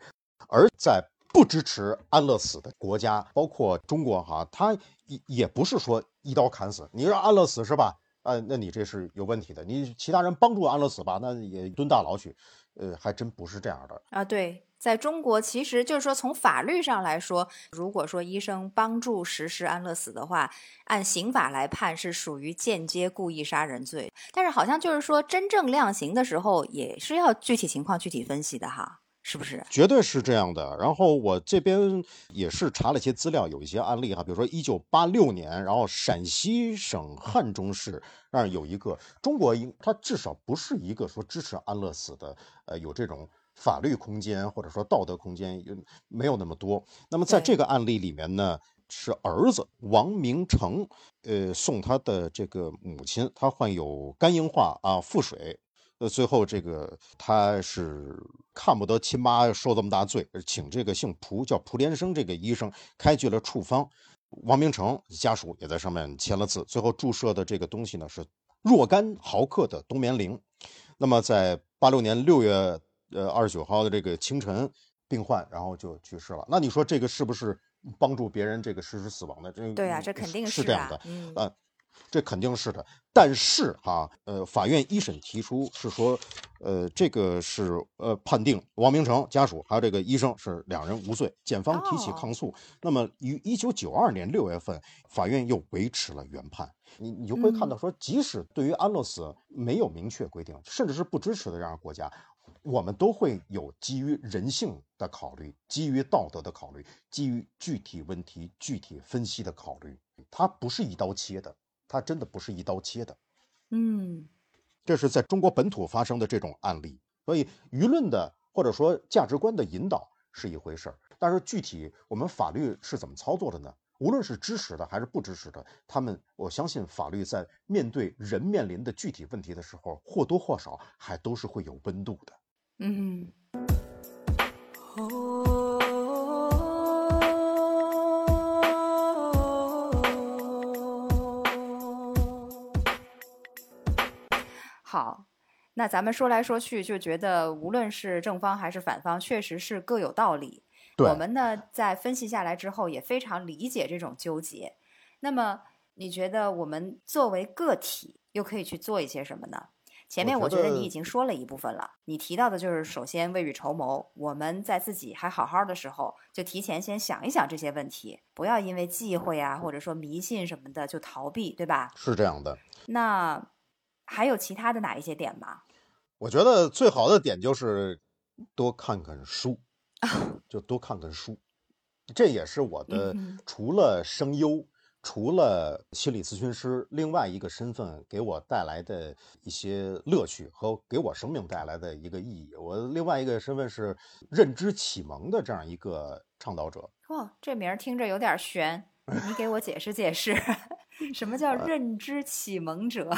而在不支持安乐死的国家，包括中国哈，他也也不是说一刀砍死。你让安乐死是吧？呃，那你这是有问题的。你其他人帮助安乐死吧，那也蹲大牢去。呃，还真不是这样的啊。对，在中国，其实就是说从法律上来说，如果说医生帮助实施安乐死的话，按刑法来判是属于间接故意杀人罪。但是好像就是说真正量刑的时候，也是要具体情况具体分析的哈。是不是？绝对是这样的。然后我这边也是查了一些资料，有一些案例哈，比如说一九八六年，然后陕西省汉中市那儿有一个中国，应它至少不是一个说支持安乐死的，呃，有这种法律空间或者说道德空间没有那么多。那么在这个案例里面呢，是儿子王明成，呃，送他的这个母亲，他患有肝硬化啊，腹水。呃，最后这个他是看不得亲妈受这么大罪，请这个姓蒲叫蒲连生这个医生开具了处方。王明成家属也在上面签了字。最后注射的这个东西呢是若干毫克的冬眠灵。那么在八六年六月呃二十九号的这个清晨，病患然后就去世了。那你说这个是不是帮助别人这个实施死亡的，这对啊，这肯定啊是这样的，嗯啊，这肯定是的。但是哈，呃，法院一审提出是说，呃，这个是呃判定王明成家属还有这个医生是两人无罪，检方提起哦抗诉。那么于一九九二年六月份，法院又维持了原判。你你就会看到说，即使对于安乐死没有明确规定，甚至是不支持的这样的国家，我们都会有基于人性的考虑，基于道德的考虑，基于具体问题具体分析的考虑。它不是一刀切的，它真的不是一刀切的。嗯这是在中国本土发生的这种案例，所以舆论的或者说价值观的引导是一回事儿，但是具体我们法律是怎么操作的呢？无论是支持的还是不支持的，他们我相信法律在面对人面临的具体问题的时候，或多或少还都是会有温度的。嗯。好，那咱们说来说去，就觉得无论是正方还是反方，确实是各有道理。对我们呢，在分析下来之后，也非常理解这种纠结。那么，你觉得我们作为个体，又可以去做一些什么呢？前面我觉得你已经说了一部分了，你提到的就是首先未雨绸缪，我们在自己还好好的时候，就提前先想一想这些问题，不要因为忌讳啊，或者说迷信什么的就逃避，对吧？是这样的，那还有其他的哪一些点吗？我觉得最好的点就是多看看书，就多看看书，这也是我的除了声优。除了心理咨询师，另外一个身份给我带来的一些乐趣和给我生命带来的一个意义，我另外一个身份是认知启蒙的这样一个倡导者。哦，这名儿听着有点悬，你给我解释解释，什么叫认知启蒙者？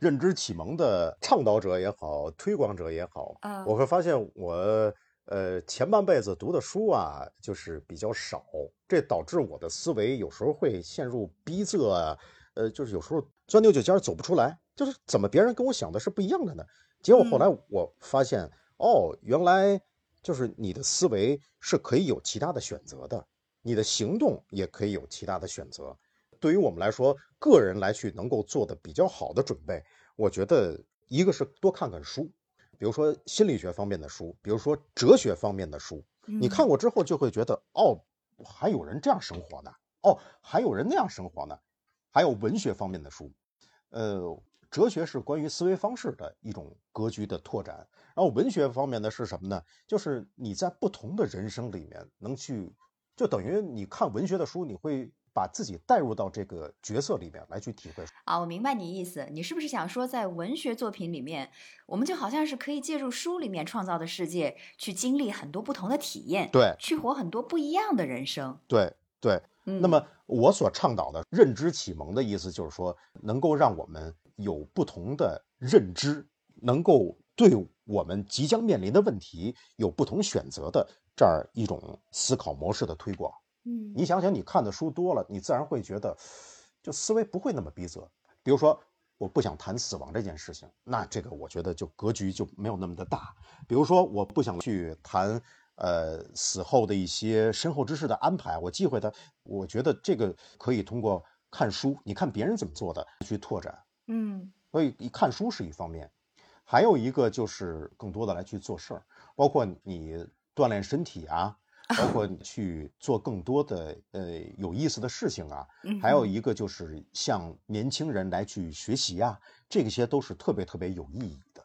认知启蒙的倡导者也好，推广者也好，啊我会发现我呃前半辈子读的书啊，就是比较少，这导致我的思维有时候会陷入逼仄啊，呃，就是有时候钻牛角尖走不出来，就是怎么别人跟我想的是不一样的呢？结果后来我发现，哦，原来就是你的思维是可以有其他的选择的，你的行动也可以有其他的选择。对于我们来说，个人来去能够做的比较好的准备，我觉得一个是多看看书，比如说心理学方面的书，比如说哲学方面的书，你看过之后就会觉得，哦，还有人这样生活呢，哦，还有人那样生活呢，还有文学方面的书，呃，哲学是关于思维方式的一种格局的拓展，然后文学方面的是什么呢？就是你在不同的人生里面能去，就等于你看文学的书，你会把自己带入到这个角色里面来去体会。啊，我明白你意思。你是不是想说，在文学作品里面，我们就好像是可以借助书里面创造的世界，去经历很多不同的体验，对去活很多不一样的人生。对对，嗯，那么我所倡导的认知启蒙的意思就是说，能够让我们有不同的认知，能够对我们即将面临的问题有不同选择的这样一种思考模式的推广。嗯，你想想，你看的书多了，你自然会觉得，就思维不会那么逼仄。比如说，我不想谈死亡这件事情，那这个我觉得就格局就没有那么的大。比如说，我不想去谈呃死后的一些身后之事的安排，我忌讳它。我觉得这个可以通过看书，你看别人怎么做的去拓展。嗯所以你看书是一方面，还有一个就是更多的来去做事儿，包括你锻炼身体啊，包括你去做更多的呃有意思的事情啊，嗯，还有一个就是向年轻人来去学习啊，这些都是特别特别有意义的。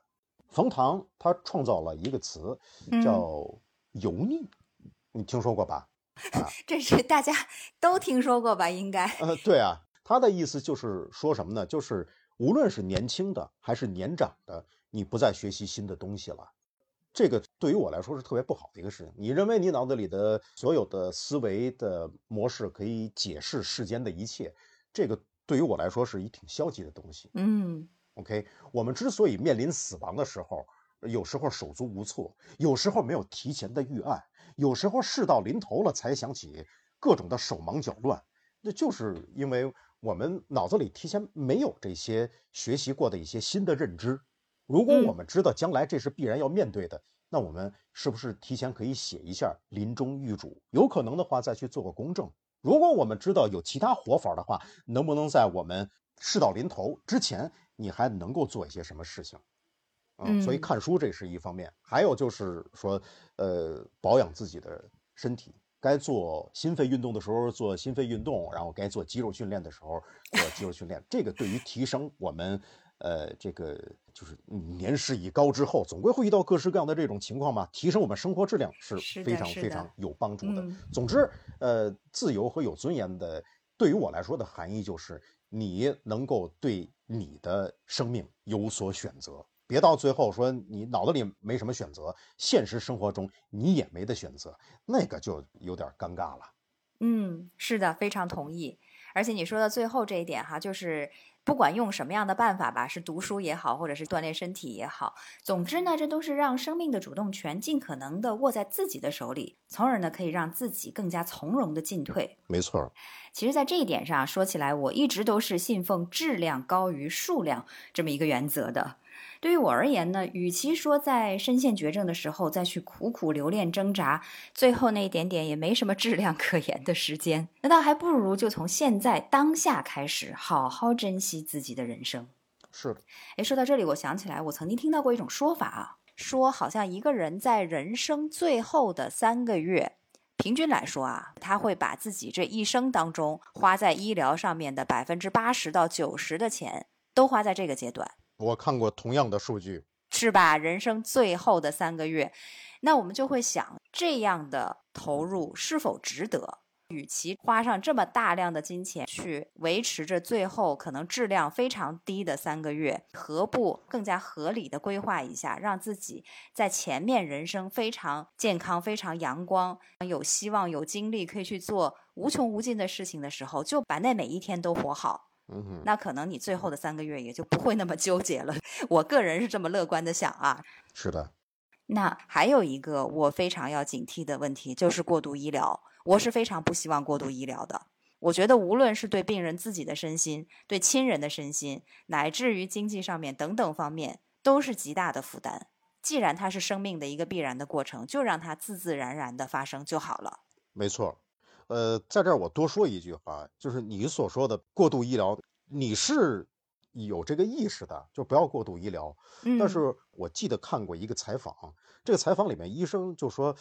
冯唐他创造了一个词嗯叫油腻，你听说过吧？这是大家都听说过吧？应该。呃，对啊，他的意思就是说什么呢？就是无论是年轻的还是年长的，你不再学习新的东西了。这个对于我来说是特别不好的一个事情。你认为你脑子里的所有的思维的模式可以解释世间的一切，这个对于我来说是一挺消极的东西。嗯 OK，我们之所以面临死亡的时候，有时候手足无措，有时候没有提前的预案，有时候事到临头了才想起，各种的手忙脚乱，那就是因为我们脑子里提前没有这些学习过的一些新的认知，如果我们知道将来这是必然要面对的，那我们是不是提前可以写一下临终预嘱？有可能的话，再去做个公证。如果我们知道有其他活法的话，能不能在我们事到临头之前，你还能够做一些什么事情？嗯，所以看书这是一方面，还有就是说，呃，保养自己的身体，该做心肺运动的时候做心肺运动，然后该做肌肉训练的时候做肌肉训练。这个对于提升我们。呃，这个就是年事已高之后，总归会遇到各式各样的这种情况嘛。提升我们生活质量是非常非常有帮助的。总之，呃，自由和有尊严的，对于我来说的含义就是，你能够对你的生命有所选择，别到最后说你脑子里没什么选择，现实生活中你也没得选择，那个就有点尴尬了。嗯，是的，非常同意。而且你说的最后这一点哈，就是。不管用什么样的办法吧，是读书也好，或者是锻炼身体也好，总之呢，这都是让生命的主动权尽可能的握在自己的手里，从而呢，可以让自己更加从容的进退。没错，其实，在这一点上说起来，我一直都是信奉质量高于数量这么一个原则的。对于我而言呢，与其说在身陷绝症的时候再去苦苦留恋挣扎，最后那一点点也没什么质量可言的时间，那倒还不如就从现在当下开始，好好珍惜自己的人生。是的，哎，说到这里，我想起来，我曾经听到过一种说法啊，说好像一个人在人生最后的三个月，平均来说啊，他会把自己这一生当中花在医疗上面的百分之八十到九十的钱，都花在这个阶段。我看过同样的数据，是吧？人生最后的三个月，那我们就会想，这样的投入是否值得？与其花上这么大量的金钱去维持着最后可能质量非常低的三个月，何不更加合理的规划一下，让自己在前面人生非常健康、非常阳光、有希望、有精力可以去做无穷无尽的事情的时候，就把那每一天都活好。嗯，那可能你最后的三个月也就不会那么纠结了。我个人是这么乐观的想啊。是的。那还有一个我非常要警惕的问题，就是过度医疗。我是非常不希望过度医疗的。我觉得无论是对病人自己的身心、对亲人的身心，乃至于经济上面等等方面，都是极大的负担。既然它是生命的一个必然的过程，就让它自自然然的发生就好了。没错。呃，在这儿我多说一句话，就是你所说的过度医疗，你是有这个意识的，就不要过度医疗。但是我记得看过一个采访，这个采访里面医生就说，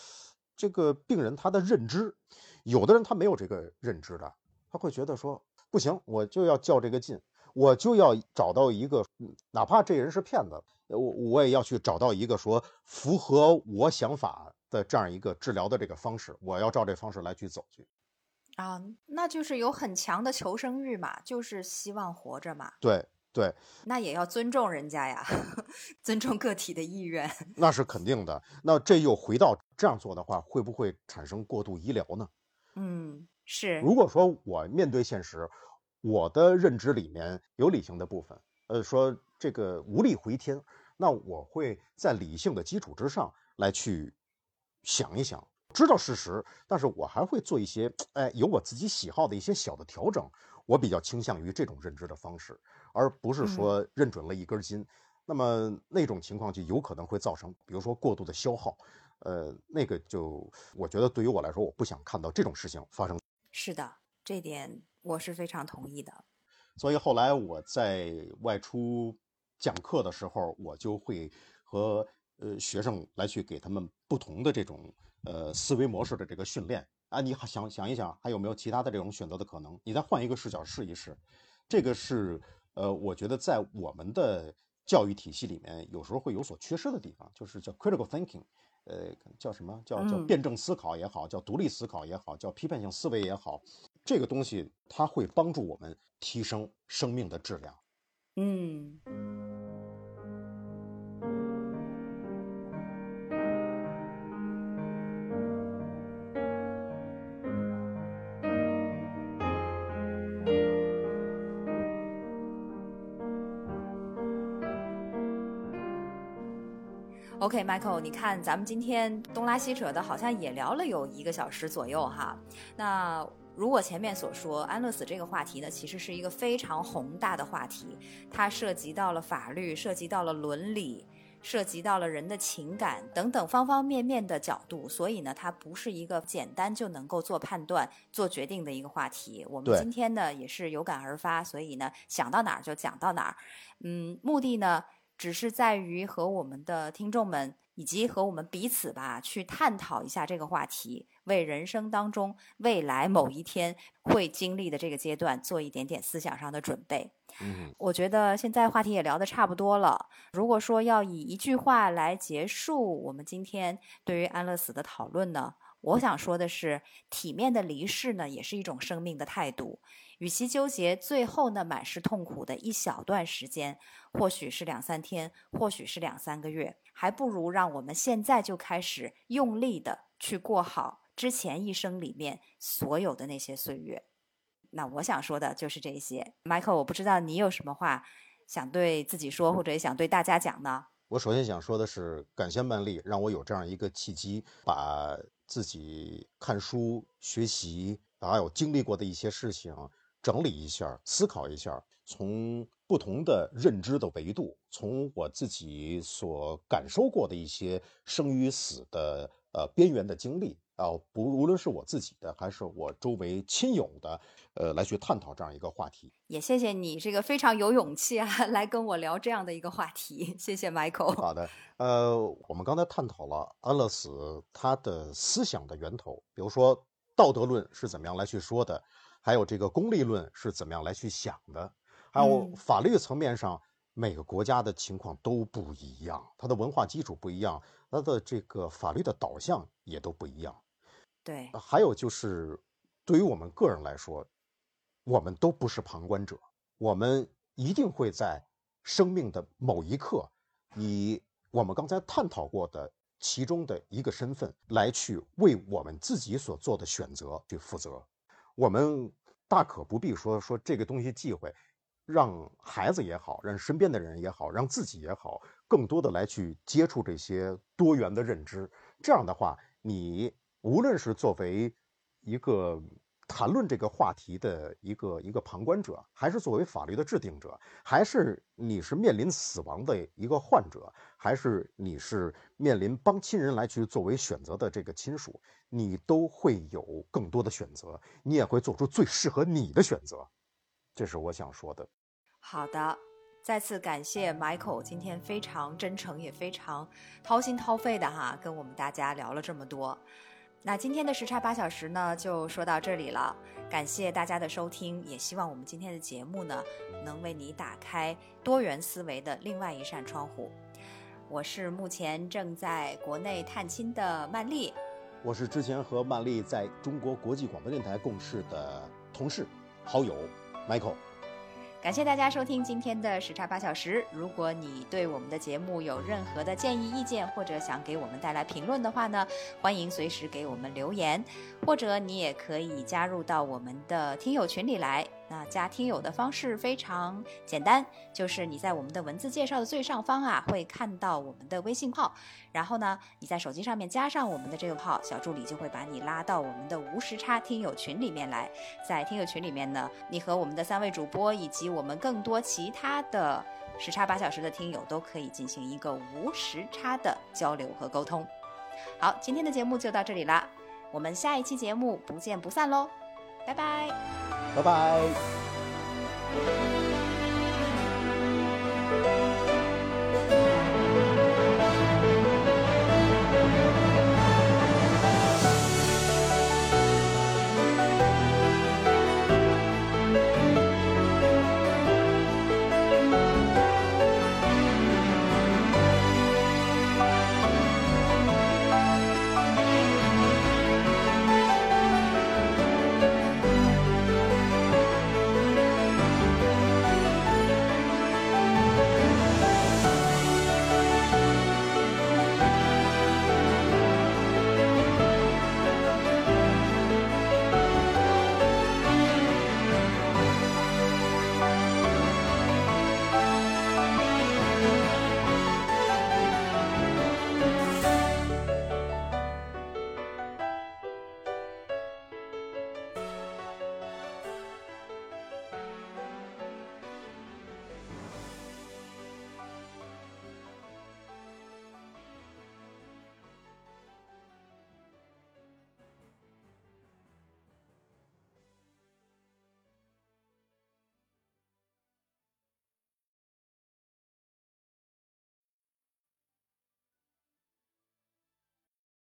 这个病人他的认知，有的人他没有这个认知的，他会觉得说，不行，我就要较这个劲，我就要找到一个，哪怕这人是骗子，我我也要去找到一个说符合我想法的这样一个治疗的这个方式，我要照这方式来去走去。啊，那就是有很强的求生欲嘛，就是希望活着嘛。对对，那也要尊重人家呀，尊重个体的意愿。那是肯定的。那这又回到这样做的话，会不会产生过度医疗呢？嗯，是。如果说我面对现实，我的认知里面有理性的部分，呃，说这个无力回天，那我会在理性的基础之上来去想一想。知道事实，但是我还会做一些，哎，有我自己喜好的一些小的调整。我比较倾向于这种认知的方式，而不是说认准了一根筋。那么那种情况就有可能会造成，比如说过度的消耗，呃，那个就我觉得对于我来说，我不想看到这种事情发生。是的，这点我是非常同意的。所以后来我在外出讲课的时候，我就会和呃学生来去给他们不同的这种。呃，思维模式的这个训练啊，你想想一想，还有没有其他的这种选择的可能？你再换一个视角试一试。这个是呃，我觉得在我们的教育体系里面，有时候会有所缺失的地方，就是叫 critical thinking，呃，叫什么叫叫辩证思考也好，叫独立思考也好，叫批判性思维也好，这个东西它会帮助我们提升生命的质量。嗯。OK，Michael，你看咱们今天东拉西扯的，好像也聊了有一个小时左右哈。那如果前面所说，安乐死这个话题呢，其实是一个非常宏大的话题，它涉及到了法律，涉及到了伦理，涉及到了人的情感等等方方面面的角度，所以呢，它不是一个简单就能够做判断、做决定的一个话题。我们今天呢，也是有感而发，所以呢，想到哪儿就讲到哪儿。嗯，目的呢，只是在于和我们的听众们以及和我们彼此吧，去探讨一下这个话题，为人生当中未来某一天会经历的这个阶段做一点点思想上的准备。嗯，我觉得现在话题也聊得差不多了。如果说要以一句话来结束我们今天对于安乐死的讨论呢，我想说的是，体面的离世呢，也是一种生命的态度。与其纠结最后那满是痛苦的一小段时间，或许是两三天，或许是两三个月，还不如让我们现在就开始用力的去过好之前一生里面所有的那些岁月。那我想说的就是这些，Michael，我不知道你有什么话想对自己说，或者也想对大家讲呢？我首先想说的是，感谢曼丽，让我有这样一个契机，把自己看书、学习还有经历过的一些事情整理一下、思考一下，从不同的认知的维度，从我自己所感受过的一些生与死的呃边缘的经历啊，不无论是我自己的还是我周围亲友的，呃，来去探讨这样一个话题。也谢谢你这个非常有勇气啊，来跟我聊这样的一个话题，谢谢 Michael。好的，呃，我们刚才探讨了安乐死它的思想的源头，比如说道德论是怎么样来去说的，还有这个功利论是怎么样来去想的，还有嗯法律层面上，每个国家的情况都不一样，它的文化基础不一样，它的这个法律的导向也都不一样。对，还有就是，对于我们个人来说，我们都不是旁观者，我们一定会在生命的某一刻，以我们刚才探讨过的其中的一个身份来去为我们自己所做的选择去负责。我们大可不必说说这个东西忌讳，让孩子也好，让身边的人也好，让自己也好，更多的来去接触这些多元的认知。这样的话，你无论是作为一个谈论这个话题的一个一个旁观者，还是作为法律的制定者，还是你是面临死亡的一个患者，还是你是面临帮亲人来去作为选择的这个亲属，你都会有更多的选择，你也会做出最适合你的选择。这是我想说的。好的，再次感谢 Michael 今天非常真诚，也非常掏心掏肺的哈，跟我们大家聊了这么多。那今天的时差八小时呢，就说到这里了。感谢大家的收听，也希望我们今天的节目呢，能为你打开多元思维的另外一扇窗户。我是目前正在国内探亲的曼丽，我是之前和曼丽在中国国际广播电台共事的同事、好友 Michael。感谢大家收听今天的时差八小时。如果你对我们的节目有任何的建议、意见，或者想给我们带来评论的话呢，欢迎随时给我们留言，或者你也可以加入到我们的听友群里来。那加听友的方式非常简单，就是你在我们的文字介绍的最上方啊，会看到我们的微信号，然后呢，你在手机上面加上我们的这个号，小助理就会把你拉到我们的无时差听友群里面来。在听友群里面呢，你和我们的三位主播以及我们更多其他的时差八小时的听友都可以进行一个无时差的交流和沟通。好，今天的节目就到这里啦，我们下一期节目不见不散喽，拜拜。拜拜。